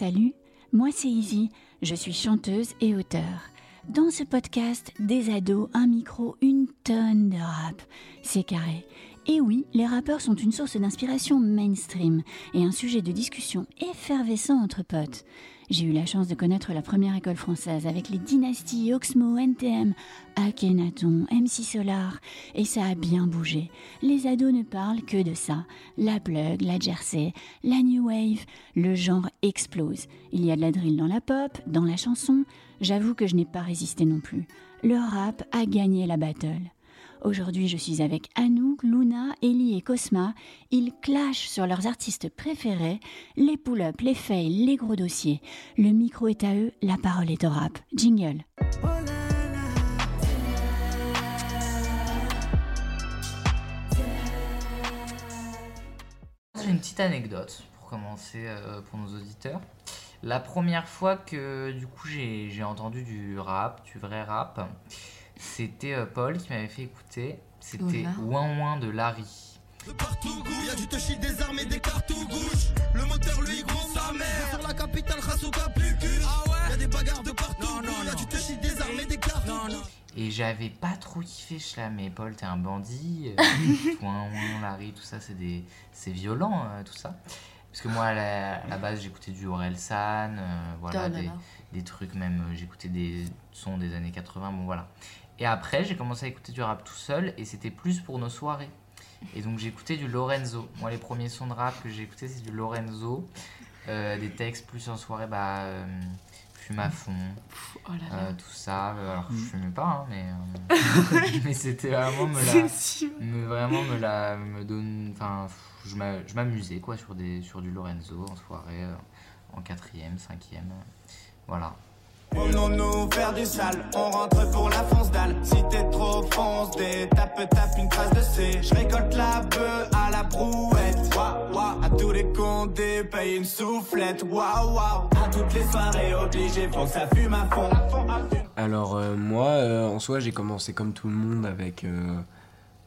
Salut, moi c'est Izzy, je suis chanteuse et auteure. Dans ce podcast, des ados, un micro, une tonne de rap. C'est carré. Et oui, les rappeurs sont une source d'inspiration mainstream et un sujet de discussion effervescent entre potes. J'ai eu la chance de connaître la première école française avec les dynasties Oxmo, NTM, Akhenaton, MC Solar, et ça a bien bougé. Les ados ne parlent que de ça. La plug, la jersey, la new wave, le genre explose. Il y a de la drill dans la pop, dans la chanson. J'avoue que je n'ai pas résisté non plus. Le rap a gagné la battle. Aujourd'hui, je suis avec Anouk, Luna, Ellie et Cosma. Ils clashent sur leurs artistes préférés, les pull-ups, les fails, les gros dossiers. Le micro est à eux, la parole est au rap. Jingle. Une petite anecdote pour commencer euh, pour nos auditeurs. La première fois que du coup j'ai entendu du rap, du vrai rap, c'était euh, Paul qui m'avait fait écouter. C'était. Ouin Ouin de Larry. De partout goût, y'a du touchy des armes et des cartouches. Le moteur lui gros sa mère. Sur la capitale Khasuka plus cul. Ah ouais? Y'a des bagarres de partout goût, y'a du touchy des armes et des cartouches. Et j'avais pas trop kiffé, là, mais Paul, t'es un bandit. euh, ouin Ouin, Larry, tout ça, c'est des... c'est violent, euh, tout ça. Parce que moi, à la, à la base, j'écoutais du Aurel San, euh, voilà, Oh là des, là. des trucs même, euh, j'écoutais des sons des années 80, bon voilà. Et après, j'ai commencé à écouter du rap tout seul, et c'était plus pour nos soirées. Et donc j'écoutais du Lorenzo. Moi, les premiers sons de rap que j'ai écoutés, c'est du Lorenzo. Euh, des textes plus en soirée, bah, euh, fume à fond, Oh là là. euh, tout ça. Alors, je fumais pas, hein, mais, euh, mais c'était vraiment me la, me, vraiment me la, me donne, enfin, je m'a- je m'amusais quoi sur des, sur du Lorenzo en soirée, euh, en quatrième, cinquième, voilà. Promenons-nous faire du sale, on rentre pour la fonce dalle. Si t'es trop foncé, tape tape une trace de C. Je récolte la bœuf à la brouette. Waouh waouh, à tous les condés, paye une soufflette. Waouh waouh, à toutes les soirées obligé, faut que ça fume à fond. Alors euh, moi, euh, en soi, j'ai commencé comme tout le monde avec euh,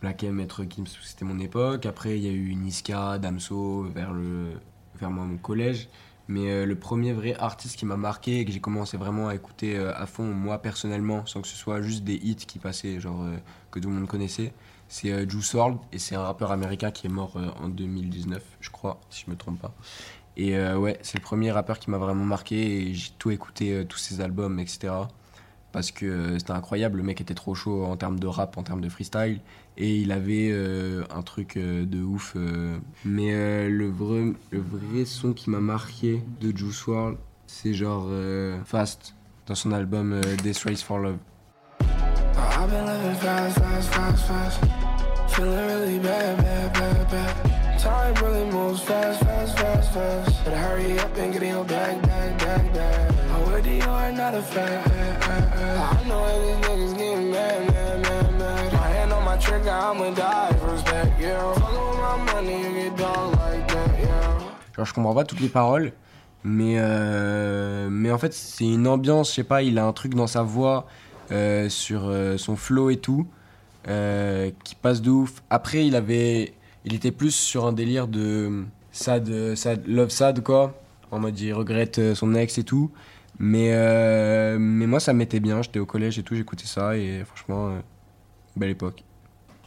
Black M, Maître Gims, c'était mon époque. Après, il y a eu Niska, Damso, vers, le, vers moi, mon collège. Mais euh, le premier vrai artiste qui m'a marqué et que j'ai commencé vraiment à écouter euh, à fond, moi personnellement, sans que ce soit juste des hits qui passaient, genre euh, que tout le monde connaissait, c'est Juice WRLD. Et c'est un rappeur américain qui est mort en 2019, je crois, si je me trompe pas. Et ouais, c'est le premier rappeur qui m'a vraiment marqué et j'ai tout écouté, tous ses albums, etc parce que euh, c'était incroyable. Le mec était trop chaud en termes de rap, en termes de freestyle, et il avait euh, un truc euh, de ouf. euh. Mais euh, le, vrai, le vrai son qui m'a marqué de Juice WRLD, c'est genre Fast, dans son album Death Race for Love. Better hurry up and get in your bag, bag, bag, bag. Oh, with you are not a fan. Genre, je comprends pas toutes les paroles, mais, euh, mais en fait, c'est une ambiance, je sais pas, il a un truc dans sa voix, euh, sur euh, son flow et tout, qui passe de ouf. Après, il avait. Il était plus sur un délire de sad, sad, love sad, quoi. En mode, il regrette son ex et tout. Mais, euh, mais moi, ça m'était bien, j'étais au collège et tout, j'écoutais ça, et franchement, euh, belle époque.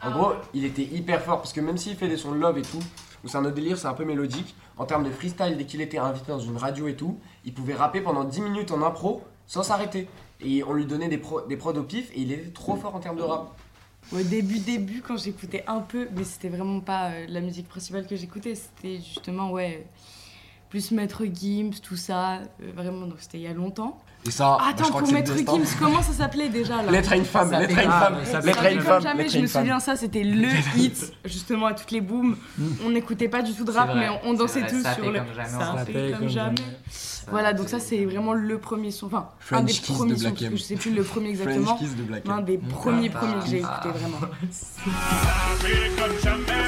En gros, il était hyper fort parce que même s'il fait des sons de love et tout, où c'est un autre délire, c'est un peu mélodique. En termes de freestyle, dès qu'il était invité dans une radio et tout, il pouvait rapper pendant 10 minutes en impro sans s'arrêter. Et on lui donnait des, pro- des prods au pif et il était trop fort en termes de rap. Au début, début, quand j'écoutais un peu, mais c'était vraiment pas euh, la musique principale que j'écoutais, c'était justement, ouais, plus Maître Gims, tout ça, euh, vraiment, donc c'était il y a longtemps. Et ça, Attends, pour Maître. Gims, comment ça s'appelait déjà là Lettre à une femme, Ça lettre à une femme, ça lettre Ça à une fait femme, comme jamais, lettre je me souviens, ça c'était le hit, justement à toutes les booms. On n'écoutait pas du tout de rap, vrai, mais on, on dansait vrai, tous ça sur fait le. comme jamais, ça fait fait comme jamais. Voilà, donc ça c'est vraiment le premier son, enfin, un des Kiss de premiers sons, Black parce que je sais plus le premier exactement, Kiss de Black un des premiers premiers que j'ai écouté vraiment. Ça fait comme jamais,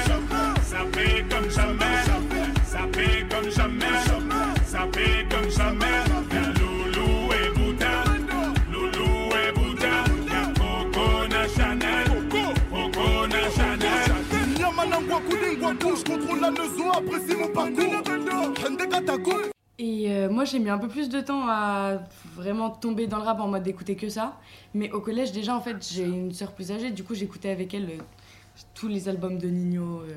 ça fait comme jamais, jamais, ça fait comme jamais. Y'a Loulou et Bouddha, Loulou et Bouddha, y'a Coco Chanel, Coco Chanel. Nyamana Ngwaku, Ngwaku, je contrôle la maison, apprécie mon parcours. Hende Katako. Et euh, moi, j'ai mis un peu plus de temps à vraiment tomber dans le rap en mode d'écouter que ça. Mais au collège, déjà, en fait, j'ai une sœur plus âgée. Du coup, j'écoutais avec elle euh, tous les albums de Nino. euh,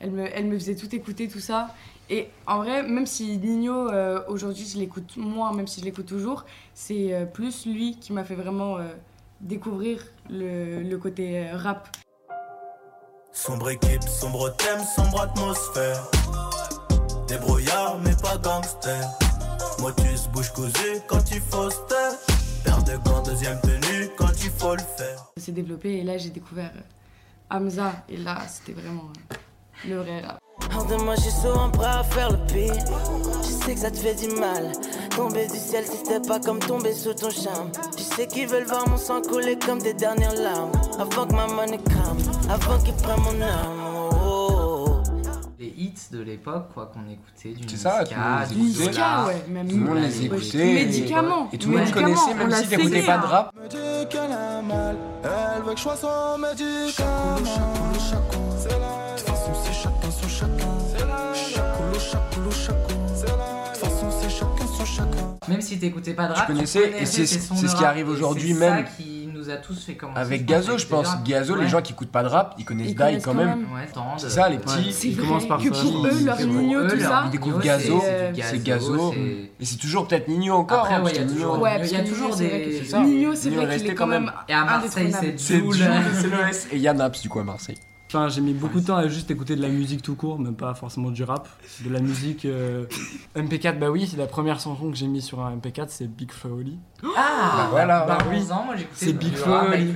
elle, me, elle me faisait tout écouter, tout ça. Et en vrai, même si Nino, euh, aujourd'hui, je l'écoute moins, même si je l'écoute toujours, c'est euh, plus lui qui m'a fait vraiment euh, découvrir le, le côté euh, rap. Sombre équipe, sombre thème, sombre atmosphère. Débrouillard, mais pas gangster. Motus, bouche cousue quand il faut se taire. Paire de gants, deuxième tenue quand il faut le faire. Ça s'est développé et là, j'ai découvert euh, Hamza. Et là, c'était vraiment euh, le vrai rap. De je suis souvent prêt à faire le pire. Je sais que ça te fait du mal. Tomber du ciel, si c'était pas comme tomber sous ton charme. Je sais qu'ils veulent voir mon sang couler comme des dernières larmes. Avant que ma monnaie crame, avant qu'ils prennent mon âme. Oh, oh, oh. Les hits de l'époque, quoi, qu'on écoutait, du C'est ça, tout du le monde les Zola. Niska, ouais, même Tout le monde les écoutait. Médicaments. Et tout le monde connaissait, on même si t'écoutais pas de hein. rap. Me dit qu'elle a mal, elle veut que je sois son médicament. Même si t'écoutais pas de Je rap, tu connaissais, et connaissais c'est- ce qui arrive et aujourd'hui même. ça qui nous a tous fait commencer. Avec je Gazo, je pense. Gazo, les gens qui écoutent pas de rap, ils connaissent Ils Die quand quand même. même. Ouais, Tande. C'est ça, les petits. Ils vrai commencent par que ça, pour je eux, leur Nino, tout ça. Nino, découvrent Gazo, c'est Gazo. Et c'est toujours peut-être Nino encore. Après, hein, il y a toujours, il y a des. Nino, c'est vrai qu'il est quand même Et à Marseille, c'est C'est Joule. C'est l'OS. Et Yannaps, du coup, à Marseille. Enfin, j'ai mis beaucoup de temps à juste écouter de la musique tout court, même pas forcément du rap. De la musique. euh, MP4, bah oui, c'est la première chanson que j'ai mis sur un MP4, c'est Big Flo Oli. Ah, Bah voilà, bah, oui. 11 ans, moi j'écoutais C'est Big Flo, Oli.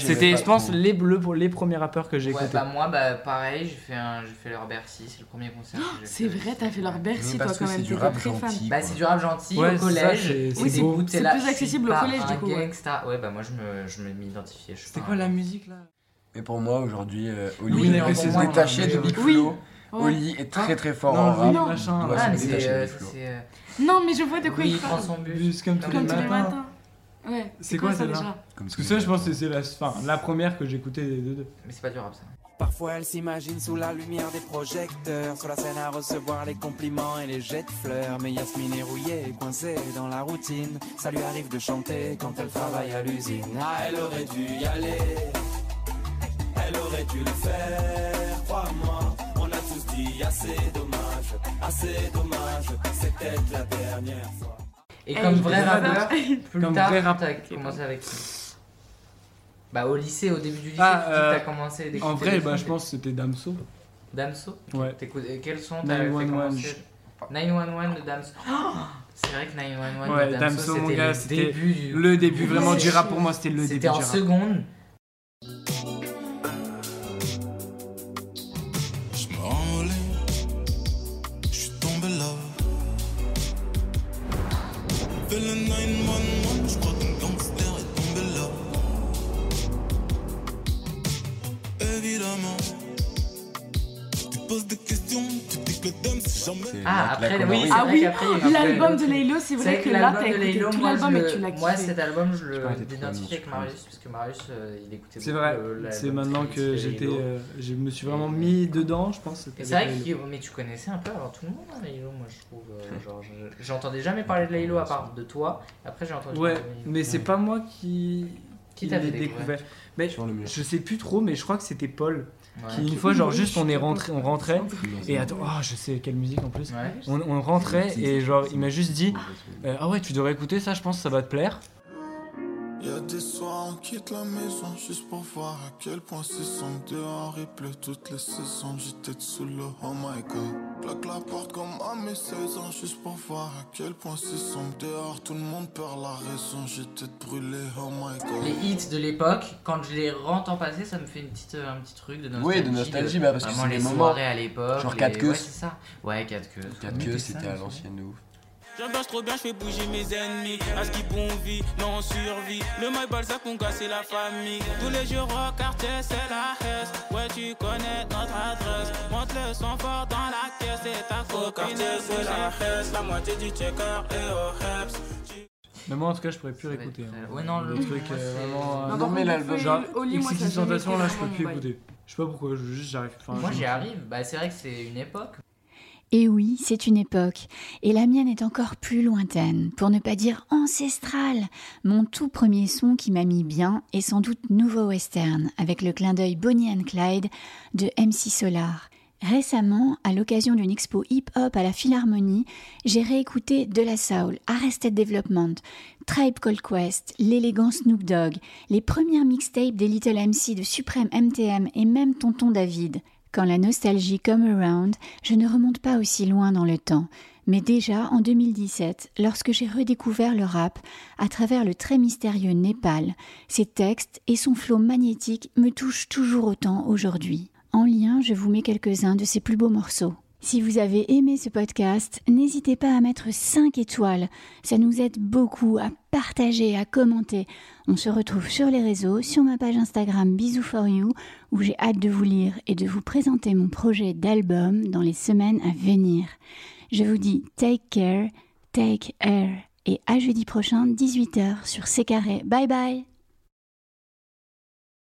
C'était, je pense, les, le- pour les premiers rappeurs que j'ai Ouais, écoutés. bah moi, bah pareil, j'ai fait, un, j'ai fait leur Bercy, c'est le premier concert que j'ai C'est fait. vrai, t'as fait leur Bercy, toi, parce quand que c'est même. du T'étais rap très fan. gentil. Bah quoi. c'est du rap gentil Ouais, au c'est ça, collège. c'est- c'est Oui, c'est beau. goût, t'es C'est là, plus je suis accessible au pas collège, du un coup, ouais. Gangsta. Ouais, bah moi je me, je m'identifiais. je suis C'était pas quoi un- la musique là? Et pour moi, aujourd'hui, euh, Oui, Oli pour moi, détaché de Big oui. Flo. Oli est très très fort Non, en oui, rap. machin. Ouais, Ah, mais euh, Big Flo. c'est, euh, Non, mais je vois de quoi Oui, il il prend parle. son bus. Comme tous Comme les tous les matins. Ouais, C'est quoi quoi, ça déjà Parce que ça, je pense que c'est la, enfin, la première que j'écoutais des deux. Mais c'est pas du rap ça. Parfois elle s'imagine sous la lumière des projecteurs Sur la scène à recevoir les compliments et les jets de fleurs Mais Yasmine est rouillée, coincée dans la routine Ça lui arrive de chanter quand elle travaille à l'usine Ah elle aurait dû y aller Elle aurait dû le faire, crois-moi On a tous dit assez dommage, assez dommage C'est peut-être la dernière fois Et comme vrai rappeur, plus Comme tard, t'as commencé avec qui Bah au lycée, au début du lycée, Ah, tu que euh, t'as commencé En vrai, bah, je pense que c'était Damso. Damso Ouais. Quels sont t'as fait 911, commencer 911 de Damso. Oh c'est vrai que 911 Ouais, de Damso, Damso, mon c'était le c'était début du... Le début vraiment du rap pour moi, c'était le début C'était en seconde. Ah, après, oui, Ah oui, l'album de Laylo, c'est vrai que là, l'album t'as de écouté Laylo, tout moi, l'album et le- tu l'as Moi, cet album, je le avec Marius, parce que Marius, euh, il écoutait C'est beaucoup vrai, l'album c'est maintenant que j'étais, euh, je me suis vraiment mis dedans, je pense. c'est vrai mais tu connaissais un peu alors tout le monde hein, Laylo moi je trouve euh, genre je- j'entendais jamais parler de Laylo à part de toi. Après j'ai entendu Ouais, mais c'est pas moi qui, Qui l'ai découvert. Mais je sais plus trop, mais je crois que c'était Paul. Qui une fois genre juste on est rentré, on rentrait et attends, oh, je sais quelle musique en plus. Ouais. On, on rentrait et genre il m'a juste dit euh, ah ouais tu devrais écouter ça, je pense que ça va te plaire. Y'a des soirs on quitte la maison juste pour voir à quel point c'est sombre dehors il pleut toutes les saisons j'étais sous le oh my god Claque la porte comme à mes 16 ans juste pour voir à quel point c'est sombre. Dehors tout le monde perd la raison. J'étais brûlé oh my god. Les hits de l'époque quand je les rentends passer ça me fait une petite euh, un petit truc de nostalgie Oui, de nostalgie, bah, parce que c'est les des moments- à l'époque Genre les- quatre queues. ouais c'est ça. Ouais 4 queues. Quatre Mais queues, t'es ça, c'était à l'ancienne de ouf. J'embarque trop bien, je fais bouger mes ennemis. À ce qui bon vie, non on survit. Le mail Balzac, mon gars, c'est la famille. Tous les jours au quartier, c'est la hesse. Ouais, tu connais notre adresse. Monte le son fort dans la caisse. C'est ta copine. c'est la hesse. La moitié du checker et au heps. Mais moi en tout cas je pourrais plus réécouter. hein. ouais non le le truc euh, vraiment. euh, Non, Non, mais l'album, genre XXX Tentation là je peux plus écouter. Je sais pas pourquoi, je- juste j'arrive. enfin, moi j'y arrive bah c'est vrai que c'est une époque Et oui, c'est une époque, et la mienne est encore plus lointaine, pour ne pas dire ancestrale. Mon tout premier son qui m'a mis bien est sans doute Nouveau Western, avec le clin d'œil Bonnie and Clyde de MC Solar. Récemment, à l'occasion d'une expo hip-hop à la Philharmonie, j'ai réécouté De La Soul, Arrested Development, Tribe Called Quest, l'élégant Snoop Dogg, les premières mixtapes des Little MC de Supreme MTM et même Tonton David. Quand la nostalgie come around, je ne remonte pas aussi loin dans le temps, mais déjà en 2017, lorsque j'ai redécouvert le rap à travers le très mystérieux Népal, ses textes et son flot magnétique me touchent toujours autant aujourd'hui. En lien, je vous mets quelques-uns de ses plus beaux morceaux. Si vous avez aimé ce podcast, n'hésitez pas à mettre 5 étoiles. Ça nous aide beaucoup à partager, à commenter. On se retrouve sur les réseaux, sur ma page Instagram Bisous for You, où j'ai hâte de vous lire et de vous présenter mon projet d'album dans les semaines à venir. Je vous dis take care, take air et à jeudi prochain 18h sur C. Bye bye